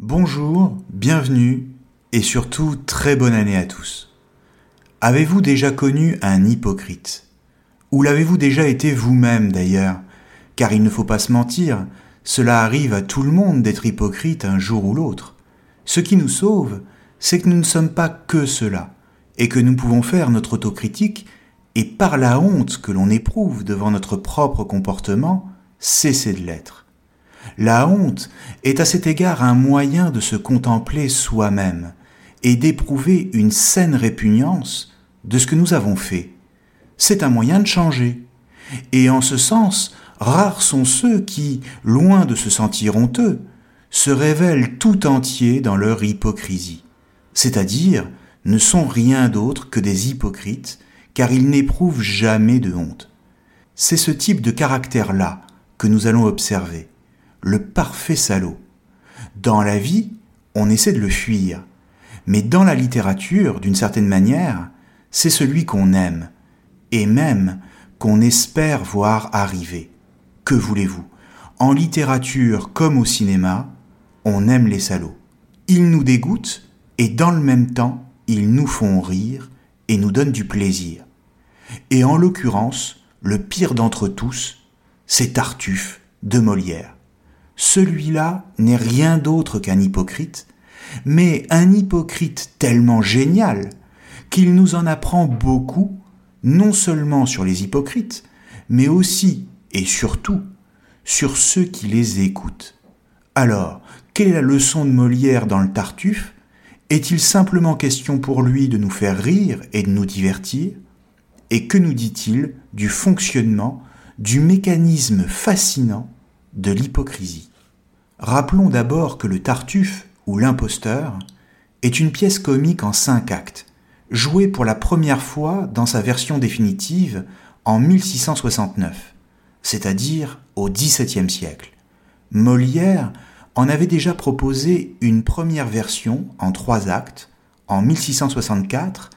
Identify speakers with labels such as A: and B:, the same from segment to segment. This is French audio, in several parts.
A: Bonjour, bienvenue et surtout très bonne année à tous. Avez-vous déjà connu un hypocrite? Ou l'avez-vous déjà été vous-même d'ailleurs? Car il ne faut pas se mentir, cela arrive à tout le monde d'être hypocrite un jour ou l'autre. Ce qui nous sauve, c'est que nous ne sommes pas que cela, et que nous pouvons faire notre autocritique et par la honte que l'on éprouve devant notre propre comportement, cesser de l'être. La honte est à cet égard un moyen de se contempler soi-même et d'éprouver une saine répugnance de ce que nous avons fait. C'est un moyen de changer. Et en ce sens, Rares sont ceux qui, loin de se sentir honteux, se révèlent tout entiers dans leur hypocrisie, c'est-à-dire ne sont rien d'autre que des hypocrites, car ils n'éprouvent jamais de honte. C'est ce type de caractère-là que nous allons observer, le parfait salaud. Dans la vie, on essaie de le fuir, mais dans la littérature, d'une certaine manière, c'est celui qu'on aime, et même qu'on espère voir arriver. Que voulez-vous? En littérature comme au cinéma, on aime les salauds. Ils nous dégoûtent et dans le même temps, ils nous font rire et nous donnent du plaisir. Et en l'occurrence, le pire d'entre tous, c'est Tartuffe de Molière. Celui-là n'est rien d'autre qu'un hypocrite, mais un hypocrite tellement génial qu'il nous en apprend beaucoup, non seulement sur les hypocrites, mais aussi et surtout sur ceux qui les écoutent. Alors, quelle est la leçon de Molière dans le Tartuffe? Est-il simplement question pour lui de nous faire rire et de nous divertir? Et que nous dit-il du fonctionnement, du mécanisme fascinant de l'hypocrisie Rappelons d'abord que le Tartuffe, ou l'imposteur, est une pièce comique en cinq actes, jouée pour la première fois dans sa version définitive en 1669 c'est-à-dire au XVIIe siècle. Molière en avait déjà proposé une première version en trois actes en 1664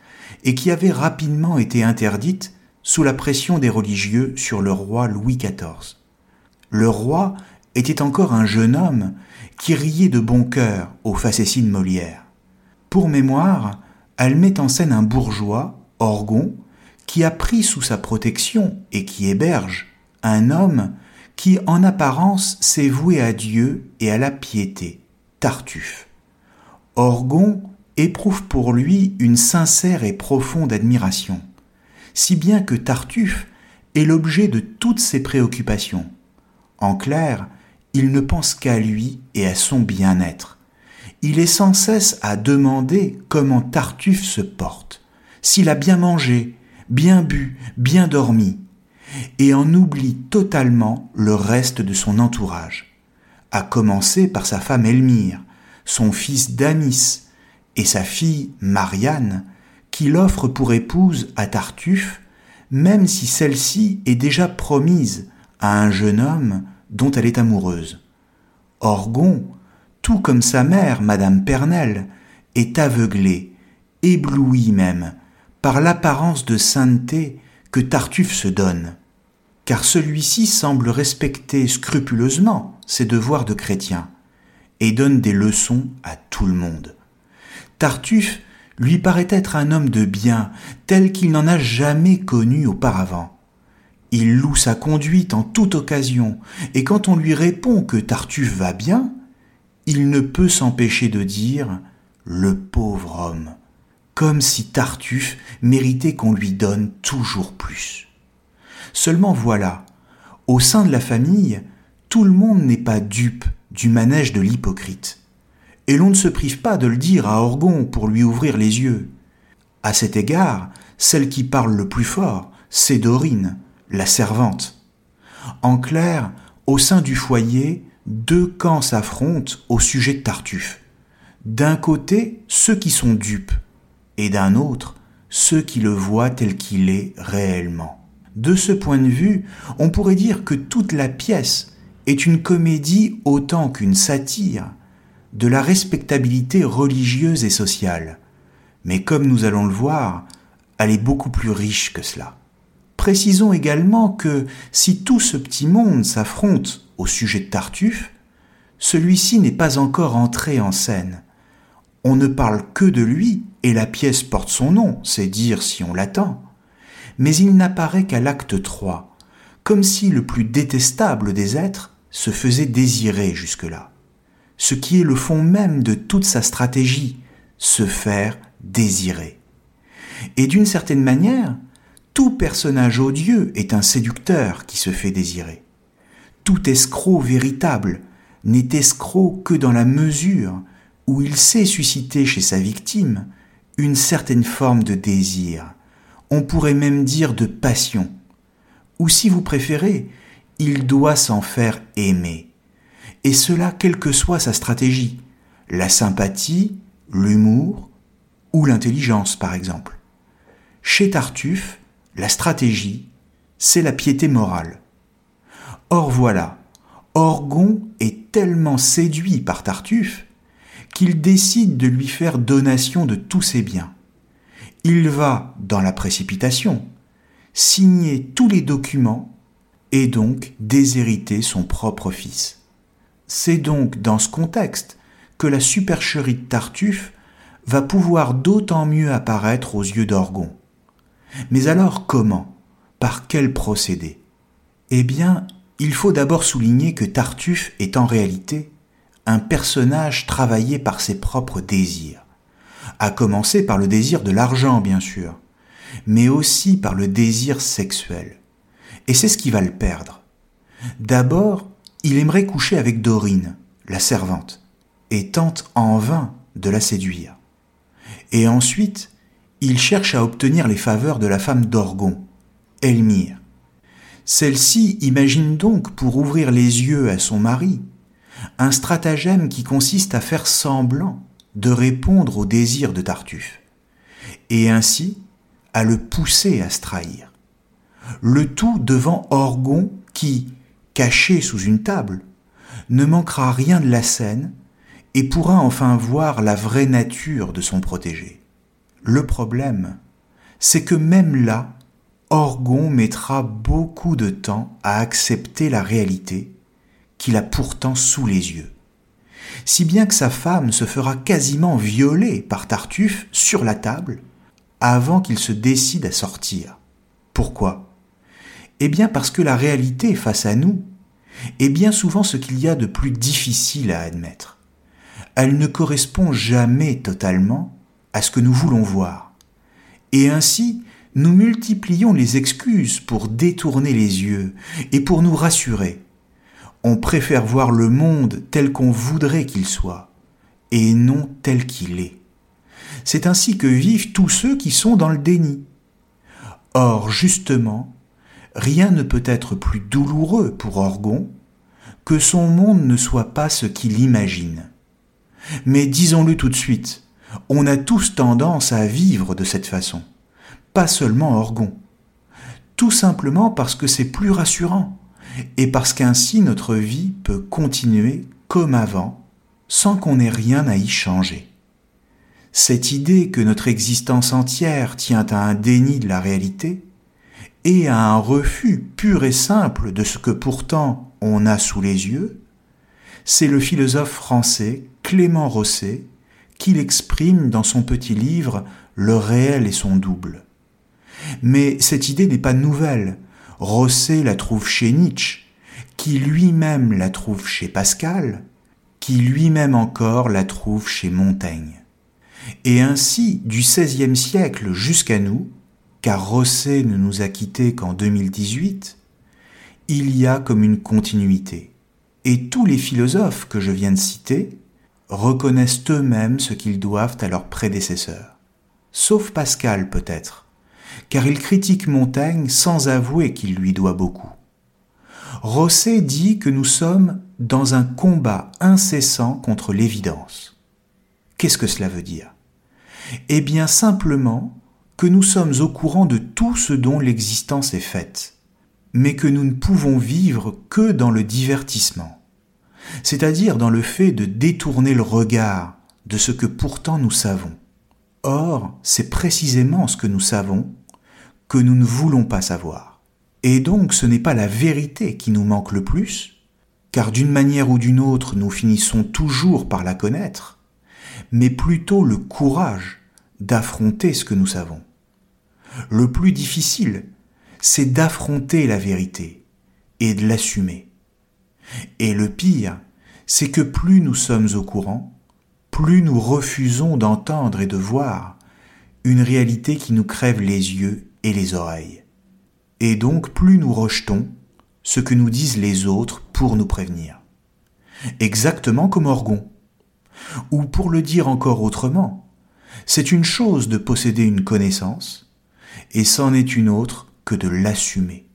A: et qui avait rapidement été interdite sous la pression des religieux sur le roi Louis XIV. Le roi était encore un jeune homme qui riait de bon cœur aux facéties de Molière. Pour mémoire, elle met en scène un bourgeois, Orgon, qui a pris sous sa protection et qui héberge un homme qui en apparence s'est voué à Dieu et à la piété, Tartuffe. Orgon éprouve pour lui une sincère et profonde admiration, si bien que Tartuffe est l'objet de toutes ses préoccupations. En clair, il ne pense qu'à lui et à son bien-être. Il est sans cesse à demander comment Tartuffe se porte, s'il a bien mangé, bien bu, bien dormi, et en oublie totalement le reste de son entourage, à commencer par sa femme Elmire, son fils Damis et sa fille Marianne, qu'il offre pour épouse à Tartuffe, même si celle-ci est déjà promise à un jeune homme dont elle est amoureuse. Orgon, tout comme sa mère, Madame Pernelle, est aveuglé, ébloui même, par l'apparence de sainteté que Tartuffe se donne, car celui-ci semble respecter scrupuleusement ses devoirs de chrétien et donne des leçons à tout le monde. Tartuffe lui paraît être un homme de bien tel qu'il n'en a jamais connu auparavant. Il loue sa conduite en toute occasion, et quand on lui répond que Tartuffe va bien, il ne peut s'empêcher de dire le pauvre homme, comme si Tartuffe méritait qu'on lui donne toujours plus. Seulement voilà, au sein de la famille, tout le monde n'est pas dupe du manège de l'hypocrite. Et l'on ne se prive pas de le dire à Orgon pour lui ouvrir les yeux. À cet égard, celle qui parle le plus fort, c'est Dorine, la servante. En clair, au sein du foyer, deux camps s'affrontent au sujet de Tartuffe. D'un côté, ceux qui sont dupes, et d'un autre, ceux qui le voient tel qu'il est réellement. De ce point de vue, on pourrait dire que toute la pièce est une comédie autant qu'une satire de la respectabilité religieuse et sociale. Mais comme nous allons le voir, elle est beaucoup plus riche que cela. Précisons également que si tout ce petit monde s'affronte au sujet de Tartuffe, celui-ci n'est pas encore entré en scène. On ne parle que de lui, et la pièce porte son nom, c'est dire si on l'attend. Mais il n'apparaît qu'à l'acte 3, comme si le plus détestable des êtres se faisait désirer jusque-là. Ce qui est le fond même de toute sa stratégie, se faire désirer. Et d'une certaine manière, tout personnage odieux est un séducteur qui se fait désirer. Tout escroc véritable n'est escroc que dans la mesure où il sait susciter chez sa victime une certaine forme de désir, on pourrait même dire de passion, ou si vous préférez, il doit s'en faire aimer, et cela quelle que soit sa stratégie, la sympathie, l'humour ou l'intelligence par exemple. Chez Tartuffe, la stratégie, c'est la piété morale. Or voilà, Orgon est tellement séduit par Tartuffe qu'il décide de lui faire donation de tous ses biens. Il va, dans la précipitation, signer tous les documents et donc déshériter son propre fils. C'est donc dans ce contexte que la supercherie de Tartuffe va pouvoir d'autant mieux apparaître aux yeux d'Orgon. Mais alors comment? Par quel procédé? Eh bien, il faut d'abord souligner que Tartuffe est en réalité un personnage travaillé par ses propres désirs, à commencer par le désir de l'argent bien sûr, mais aussi par le désir sexuel. Et c'est ce qui va le perdre. D'abord, il aimerait coucher avec Dorine, la servante, et tente en vain de la séduire. Et ensuite, il cherche à obtenir les faveurs de la femme d'Orgon, Elmire, celle-ci imagine donc, pour ouvrir les yeux à son mari, un stratagème qui consiste à faire semblant de répondre au désir de Tartuffe, et ainsi à le pousser à se trahir. Le tout devant Orgon qui, caché sous une table, ne manquera rien de la scène et pourra enfin voir la vraie nature de son protégé. Le problème, c'est que même là, Orgon mettra beaucoup de temps à accepter la réalité qu'il a pourtant sous les yeux. Si bien que sa femme se fera quasiment violer par Tartuffe sur la table avant qu'il se décide à sortir. Pourquoi? Eh bien parce que la réalité face à nous est bien souvent ce qu'il y a de plus difficile à admettre. Elle ne correspond jamais totalement à ce que nous voulons voir. Et ainsi, nous multiplions les excuses pour détourner les yeux et pour nous rassurer. On préfère voir le monde tel qu'on voudrait qu'il soit, et non tel qu'il est. C'est ainsi que vivent tous ceux qui sont dans le déni. Or, justement, rien ne peut être plus douloureux pour Orgon que son monde ne soit pas ce qu'il imagine. Mais disons-le tout de suite, on a tous tendance à vivre de cette façon pas seulement Orgon. Tout simplement parce que c'est plus rassurant et parce qu'ainsi notre vie peut continuer comme avant sans qu'on ait rien à y changer. Cette idée que notre existence entière tient à un déni de la réalité et à un refus pur et simple de ce que pourtant on a sous les yeux, c'est le philosophe français Clément Rosset qui l'exprime dans son petit livre Le réel et son double. Mais cette idée n'est pas nouvelle. Rosset la trouve chez Nietzsche, qui lui-même la trouve chez Pascal, qui lui-même encore la trouve chez Montaigne. Et ainsi, du XVIe siècle jusqu'à nous, car Rosset ne nous a quittés qu'en 2018, il y a comme une continuité. Et tous les philosophes que je viens de citer reconnaissent eux-mêmes ce qu'ils doivent à leurs prédécesseurs. Sauf Pascal peut-être, car il critique Montaigne sans avouer qu'il lui doit beaucoup. Rosset dit que nous sommes dans un combat incessant contre l'évidence. Qu'est-ce que cela veut dire? Eh bien simplement que nous sommes au courant de tout ce dont l'existence est faite, mais que nous ne pouvons vivre que dans le divertissement, c'est-à-dire dans le fait de détourner le regard de ce que pourtant nous savons. Or, c'est précisément ce que nous savons que nous ne voulons pas savoir. Et donc ce n'est pas la vérité qui nous manque le plus, car d'une manière ou d'une autre nous finissons toujours par la connaître, mais plutôt le courage d'affronter ce que nous savons. Le plus difficile, c'est d'affronter la vérité et de l'assumer. Et le pire, c'est que plus nous sommes au courant, plus nous refusons d'entendre et de voir une réalité qui nous crève les yeux et les oreilles. Et donc plus nous rejetons ce que nous disent les autres pour nous prévenir. Exactement comme Orgon. Ou pour le dire encore autrement, c'est une chose de posséder une connaissance, et c'en est une autre que de l'assumer,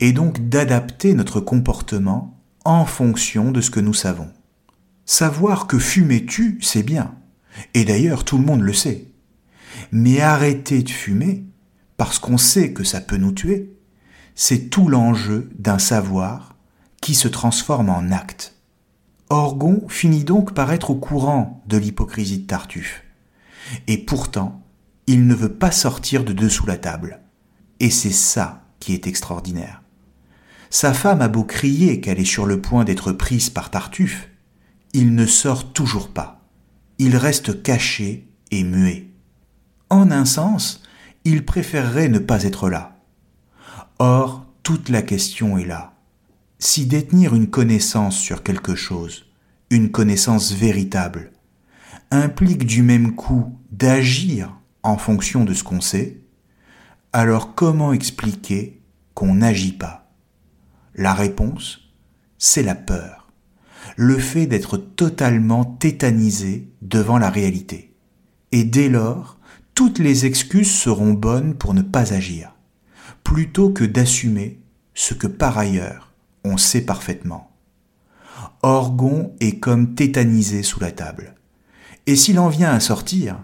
A: et donc d'adapter notre comportement en fonction de ce que nous savons. Savoir que fumer tue, c'est bien, et d'ailleurs tout le monde le sait. Mais arrêter de fumer, parce qu'on sait que ça peut nous tuer, c'est tout l'enjeu d'un savoir qui se transforme en acte. Orgon finit donc par être au courant de l'hypocrisie de Tartuffe. Et pourtant, il ne veut pas sortir de dessous la table. Et c'est ça qui est extraordinaire. Sa femme a beau crier qu'elle est sur le point d'être prise par Tartuffe, il ne sort toujours pas. Il reste caché et muet. En un sens, il préférerait ne pas être là. Or, toute la question est là. Si détenir une connaissance sur quelque chose, une connaissance véritable, implique du même coup d'agir en fonction de ce qu'on sait, alors comment expliquer qu'on n'agit pas? La réponse, c'est la peur, le fait d'être totalement tétanisé devant la réalité. Et dès lors, toutes les excuses seront bonnes pour ne pas agir, plutôt que d'assumer ce que par ailleurs on sait parfaitement. Orgon est comme tétanisé sous la table. Et s'il en vient à sortir,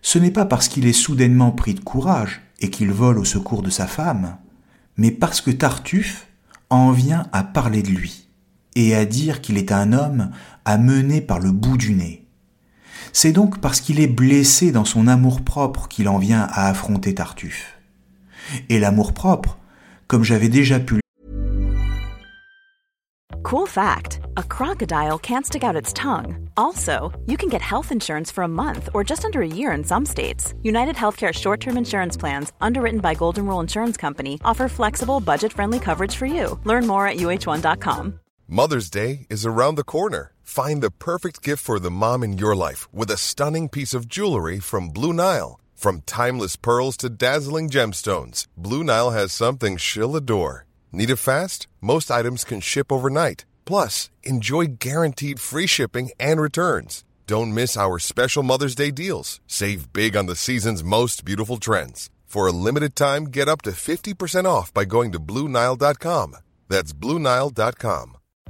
A: ce n'est pas parce qu'il est soudainement pris de courage et qu'il vole au secours de sa femme, mais parce que Tartuffe en vient à parler de lui et à dire qu'il est un homme à mener par le bout du nez. C'est donc parce qu'il est blessé dans son amour-propre qu'il en vient à affronter Tartuffe. Et l'amour-propre, comme j'avais déjà pu
B: Cool fact a crocodile can't stick out its tongue. Also, you can get health insurance for a month or just under a year in some states. United Healthcare short term insurance plans, underwritten by Golden Rule Insurance Company, offer flexible, budget friendly coverage for you. Learn more at uh1.com.
C: Mother's Day is around the corner. Find the perfect gift for the mom in your life with a stunning piece of jewelry from Blue Nile. From timeless pearls to dazzling gemstones, Blue Nile has something she'll adore. Need it fast? Most items can ship overnight. Plus, enjoy guaranteed free shipping and returns. Don't miss our special Mother's Day deals. Save big on the season's most beautiful trends. For a limited time, get up to 50% off by going to Bluenile.com. That's Bluenile.com.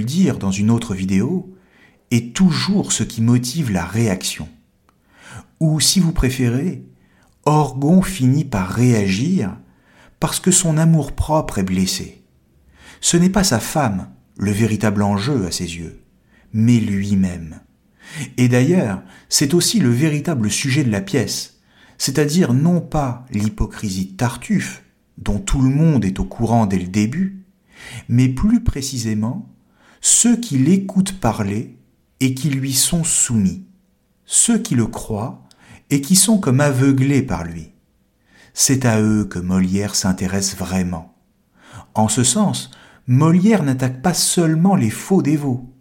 A: Dire dans une autre vidéo est toujours ce qui motive la réaction. Ou si vous préférez, Orgon finit par réagir parce que son amour-propre est blessé. Ce n'est pas sa femme le véritable enjeu à ses yeux, mais lui-même. Et d'ailleurs, c'est aussi le véritable sujet de la pièce, c'est-à-dire non pas l'hypocrisie Tartuffe, dont tout le monde est au courant dès le début, mais plus précisément ceux qui l'écoutent parler et qui lui sont soumis, ceux qui le croient et qui sont comme aveuglés par lui. C'est à eux que Molière s'intéresse vraiment. En ce sens, Molière n'attaque pas seulement les faux dévots,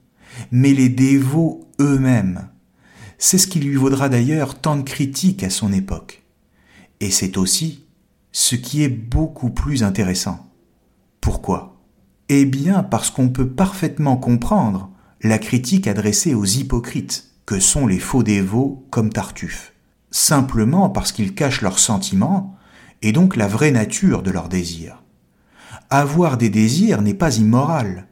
A: mais les dévots eux-mêmes. C'est ce qui lui vaudra d'ailleurs tant de critiques à son époque. Et c'est aussi ce qui est beaucoup plus intéressant. Pourquoi? Eh bien parce qu'on peut parfaitement comprendre la critique adressée aux hypocrites, que sont les faux dévots comme Tartuffe simplement parce qu'ils cachent leurs sentiments et donc la vraie nature de leurs désirs. Avoir des désirs n'est pas immoral,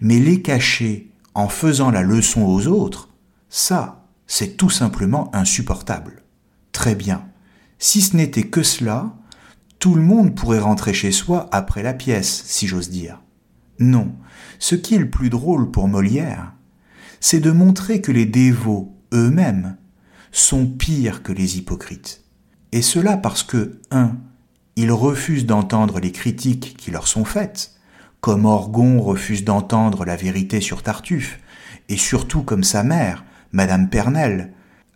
A: mais les cacher en faisant la leçon aux autres, ça, c'est tout simplement insupportable. Très bien. Si ce n'était que cela, tout le monde pourrait rentrer chez soi après la pièce, si j'ose dire. Non, ce qui est le plus drôle pour Molière, c'est de montrer que les dévots eux-mêmes sont pires que les hypocrites. Et cela parce que, 1. Ils refusent d'entendre les critiques qui leur sont faites, comme Orgon refuse d'entendre la vérité sur Tartuffe, et surtout comme sa mère, Madame Pernelle,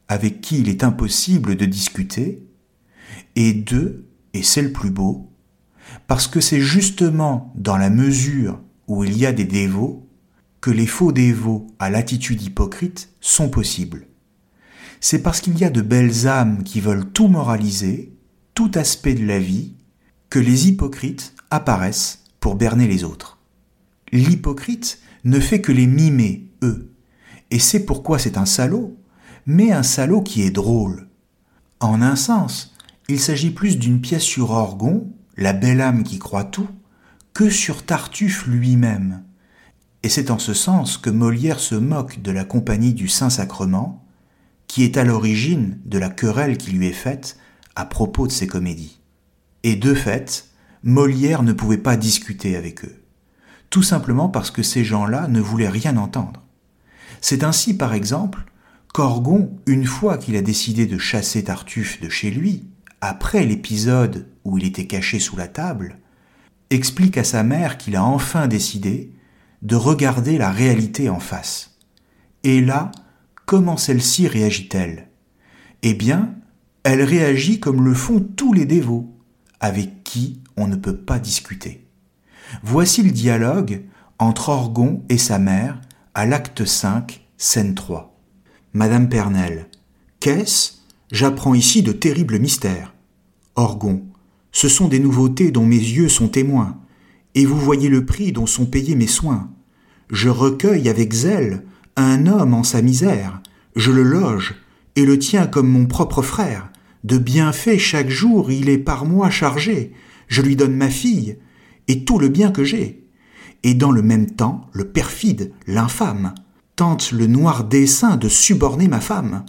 A: avec qui il est impossible de discuter, et deux, et c'est le plus beau, parce que c'est justement dans la mesure où il y a des dévots que les faux dévots à l'attitude hypocrite sont possibles c'est parce qu'il y a de belles âmes qui veulent tout moraliser, tout aspect de la vie, que les hypocrites apparaissent pour berner les autres. L'hypocrite ne fait que les mimer, eux, et c'est pourquoi c'est un salaud, mais un salaud qui est drôle. En un sens, il s'agit plus d'une pièce sur Orgon, la belle âme qui croit tout, que sur Tartuffe lui-même. Et c'est en ce sens que Molière se moque de la compagnie du Saint-Sacrement, qui est à l'origine de la querelle qui lui est faite à propos de ses comédies. Et de fait, Molière ne pouvait pas discuter avec eux, tout simplement parce que ces gens-là ne voulaient rien entendre. C'est ainsi, par exemple, qu'Orgon, une fois qu'il a décidé de chasser Tartuffe de chez lui, après l'épisode où il était caché sous la table, explique à sa mère qu'il a enfin décidé de regarder la réalité en face. Et là, comment celle-ci réagit-elle? Eh bien, elle réagit comme le font tous les dévots, avec qui on ne peut pas discuter. Voici le dialogue entre Orgon et sa mère à l'acte 5, scène 3. Madame Pernelle, qu'est-ce? J'apprends ici de terribles mystères. Orgon, ce sont des nouveautés dont mes yeux sont témoins, et vous voyez le prix dont sont payés mes soins. Je recueille avec zèle un homme en sa misère, je le loge et le tiens comme mon propre frère. De bienfaits chaque jour il est par moi chargé. Je lui donne ma fille et tout le bien que j'ai. Et dans le même temps, le perfide, l'infâme, tente le noir dessein de suborner ma femme.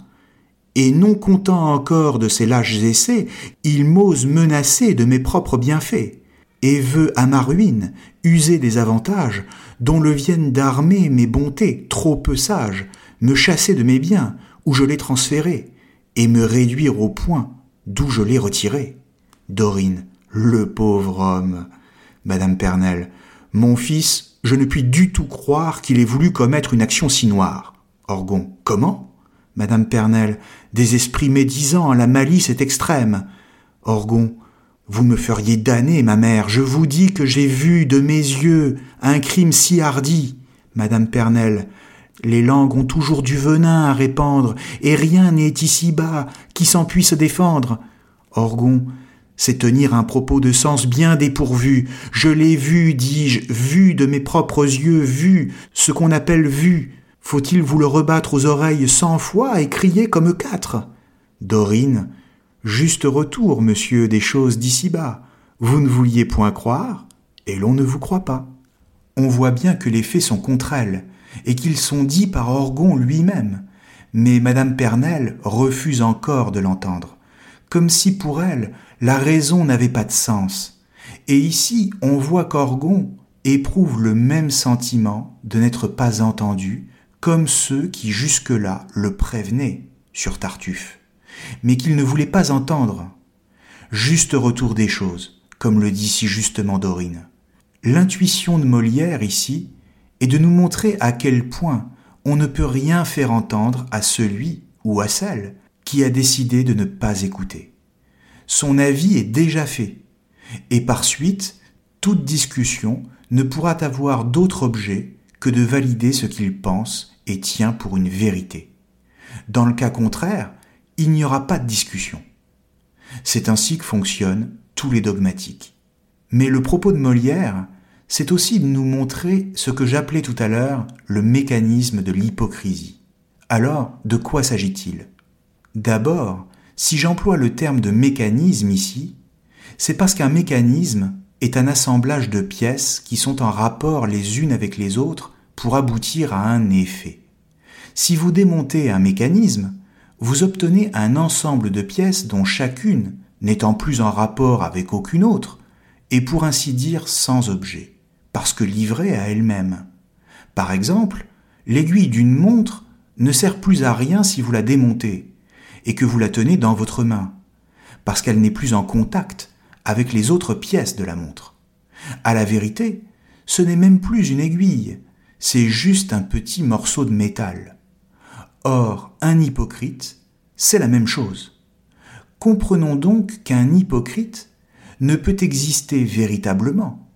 A: Et non content encore de ses lâches essais, il m'ose menacer de mes propres bienfaits, et veut à ma ruine user des avantages dont le viennent d'armer mes bontés trop peu sages, me chasser de mes biens où je les transférés, et me réduire au point d'où je les retirés. Dorine, le pauvre homme. Madame Pernelle, mon fils, je ne puis du tout croire qu'il ait voulu commettre une action si noire. Orgon, comment? Madame Pernelle, des esprits médisants, la malice est extrême. Orgon, vous me feriez damner, ma mère. Je vous dis que j'ai vu de mes yeux un crime si hardi. Madame Pernelle, Les langues ont toujours du venin à répandre, et rien n'est ici-bas qui s'en puisse défendre. Orgon, c'est tenir un propos de sens bien dépourvu. Je l'ai vu, dis-je, vu de mes propres yeux, vu, ce qu'on appelle vu. Faut-il vous le rebattre aux oreilles cent fois et crier comme quatre? Dorine, juste retour, monsieur, des choses d'ici-bas. Vous ne vouliez point croire, et l'on ne vous croit pas. On voit bien que les faits sont contre elle, et qu'ils sont dits par Orgon lui-même. Mais madame Pernelle refuse encore de l'entendre, comme si pour elle la raison n'avait pas de sens. Et ici on voit qu'Orgon éprouve le même sentiment de n'être pas entendu, comme ceux qui jusque-là le prévenaient sur Tartuffe, mais qu'il ne voulait pas entendre. Juste retour des choses, comme le dit si justement Dorine. L'intuition de Molière ici et de nous montrer à quel point on ne peut rien faire entendre à celui ou à celle qui a décidé de ne pas écouter. Son avis est déjà fait, et par suite, toute discussion ne pourra avoir d'autre objet que de valider ce qu'il pense et tient pour une vérité. Dans le cas contraire, il n'y aura pas de discussion. C'est ainsi que fonctionnent tous les dogmatiques. Mais le propos de Molière c'est aussi de nous montrer ce que j'appelais tout à l'heure le mécanisme de l'hypocrisie. Alors, de quoi s'agit-il? D'abord, si j'emploie le terme de mécanisme ici, c'est parce qu'un mécanisme est un assemblage de pièces qui sont en rapport les unes avec les autres pour aboutir à un effet. Si vous démontez un mécanisme, vous obtenez un ensemble de pièces dont chacune, n'étant plus en rapport avec aucune autre, est pour ainsi dire sans objet parce que livrée à elle-même. Par exemple, l'aiguille d'une montre ne sert plus à rien si vous la démontez et que vous la tenez dans votre main, parce qu'elle n'est plus en contact avec les autres pièces de la montre. À la vérité, ce n'est même plus une aiguille, c'est juste un petit morceau de métal. Or, un hypocrite, c'est la même chose. Comprenons donc qu'un hypocrite ne peut exister véritablement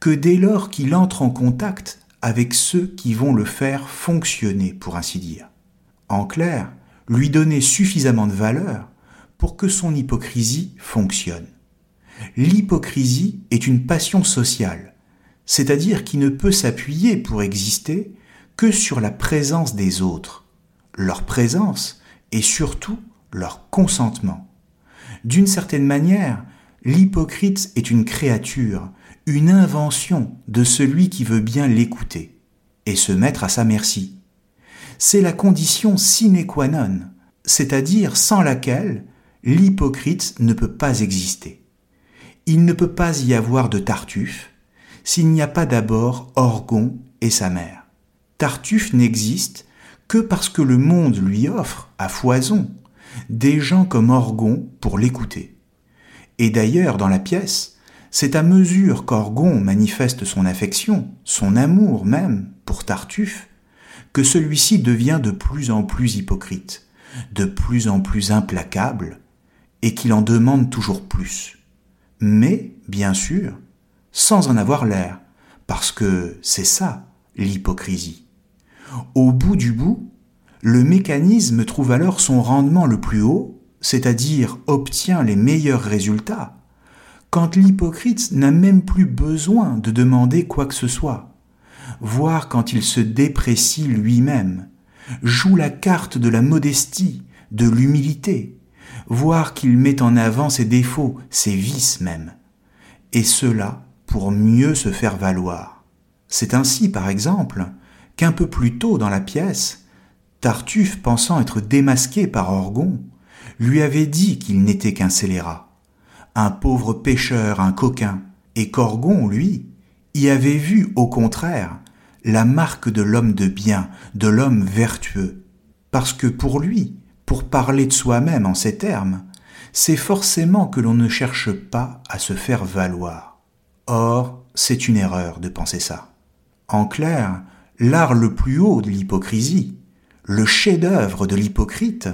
A: que dès lors qu'il entre en contact avec ceux qui vont le faire fonctionner, pour ainsi dire. En clair, lui donner suffisamment de valeur pour que son hypocrisie fonctionne. L'hypocrisie est une passion sociale, c'est-à-dire qui ne peut s'appuyer pour exister que sur la présence des autres, leur présence et surtout leur consentement. D'une certaine manière, l'hypocrite est une créature une invention de celui qui veut bien l'écouter et se mettre à sa merci. C'est la condition sine qua non, c'est-à-dire sans laquelle l'hypocrite ne peut pas exister. Il ne peut pas y avoir de Tartuffe s'il n'y a pas d'abord Orgon et sa mère. Tartuffe n'existe que parce que le monde lui offre, à foison, des gens comme Orgon pour l'écouter. Et d'ailleurs, dans la pièce, c'est à mesure qu'Orgon manifeste son affection, son amour même, pour Tartuffe, que celui-ci devient de plus en plus hypocrite, de plus en plus implacable, et qu'il en demande toujours plus. Mais, bien sûr, sans en avoir l'air, parce que c'est ça, l'hypocrisie. Au bout du bout, le mécanisme trouve alors son rendement le plus haut, c'est-à-dire obtient les meilleurs résultats, quand l'hypocrite n'a même plus besoin de demander quoi que ce soit, voire quand il se déprécie lui-même, joue la carte de la modestie, de l'humilité, voire qu'il met en avant ses défauts, ses vices même, et cela pour mieux se faire valoir. C'est ainsi, par exemple, qu'un peu plus tôt dans la pièce, Tartuffe, pensant être démasqué par Orgon, lui avait dit qu'il n'était qu'un scélérat un pauvre pêcheur, un coquin, et Corgon, lui, y avait vu, au contraire, la marque de l'homme de bien, de l'homme vertueux, parce que pour lui, pour parler de soi-même en ces termes, c'est forcément que l'on ne cherche pas à se faire valoir. Or, c'est une erreur de penser ça. En clair, l'art le plus haut de l'hypocrisie, le chef-d'œuvre de l'hypocrite,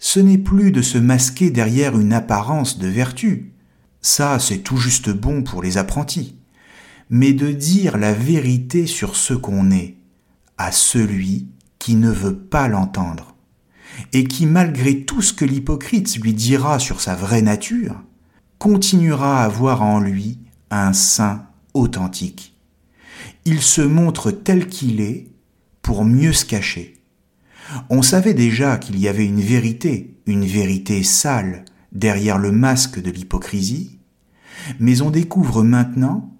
A: ce n'est plus de se masquer derrière une apparence de vertu, ça c'est tout juste bon pour les apprentis, mais de dire la vérité sur ce qu'on est, à celui qui ne veut pas l'entendre, et qui, malgré tout ce que l'hypocrite lui dira sur sa vraie nature, continuera à voir en lui un saint authentique. Il se montre tel qu'il est pour mieux se cacher. On savait déjà qu'il y avait une vérité, une vérité sale, derrière le masque de l'hypocrisie, mais on découvre maintenant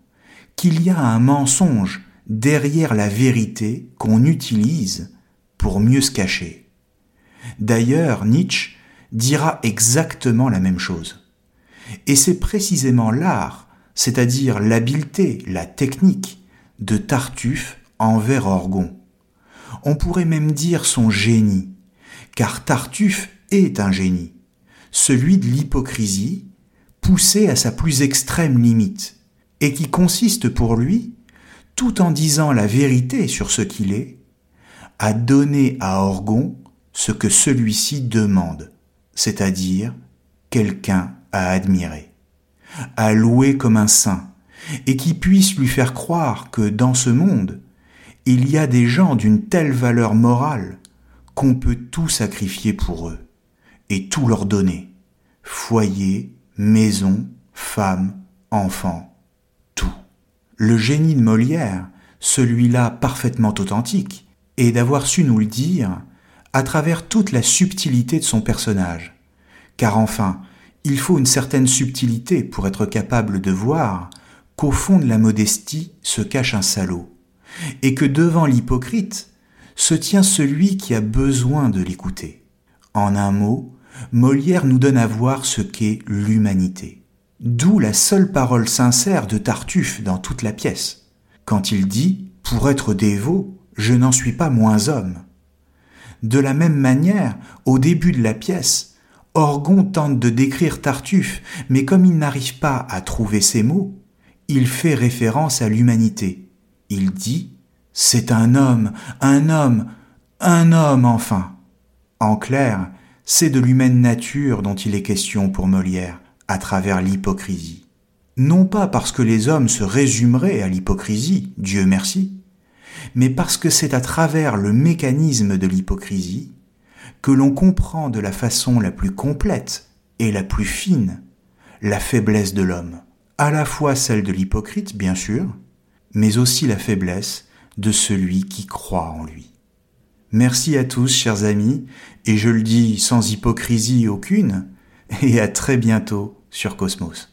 A: qu'il y a un mensonge derrière la vérité qu'on utilise pour mieux se cacher. D'ailleurs, Nietzsche dira exactement la même chose. Et c'est précisément l'art, c'est-à-dire l'habileté, la technique de Tartuffe envers Orgon. On pourrait même dire son génie, car Tartuffe est un génie, celui de l'hypocrisie, poussé à sa plus extrême limite, et qui consiste pour lui, tout en disant la vérité sur ce qu'il est, à donner à Orgon ce que celui-ci demande, c'est-à-dire quelqu'un à admirer, à louer comme un saint, et qui puisse lui faire croire que dans ce monde, il y a des gens d'une telle valeur morale qu'on peut tout sacrifier pour eux, et tout leur donner, foyer, maison, femme, enfant, tout. Le génie de Molière, celui-là parfaitement authentique, est d'avoir su nous le dire à travers toute la subtilité de son personnage. Car enfin, il faut une certaine subtilité pour être capable de voir qu'au fond de la modestie se cache un salaud, et que devant l'hypocrite se tient celui qui a besoin de l'écouter. En un mot, Molière nous donne à voir ce qu'est l'humanité. D'où la seule parole sincère de Tartuffe dans toute la pièce, quand il dit ⁇ Pour être dévot, je n'en suis pas moins homme ⁇ De la même manière, au début de la pièce, Orgon tente de décrire Tartuffe, mais comme il n'arrive pas à trouver ses mots, il fait référence à l'humanité. Il dit ⁇ C'est un homme, un homme, un homme enfin !⁇ En clair, c'est de l'humaine nature dont il est question pour Molière, à travers l'hypocrisie. Non pas parce que les hommes se résumeraient à l'hypocrisie, Dieu merci, mais parce que c'est à travers le mécanisme de l'hypocrisie que l'on comprend de la façon la plus complète et la plus fine la faiblesse de l'homme, à la fois celle de l'hypocrite, bien sûr, mais aussi la faiblesse de celui qui croit en lui. Merci à tous, chers amis, et je le dis sans hypocrisie aucune, et à très bientôt sur Cosmos.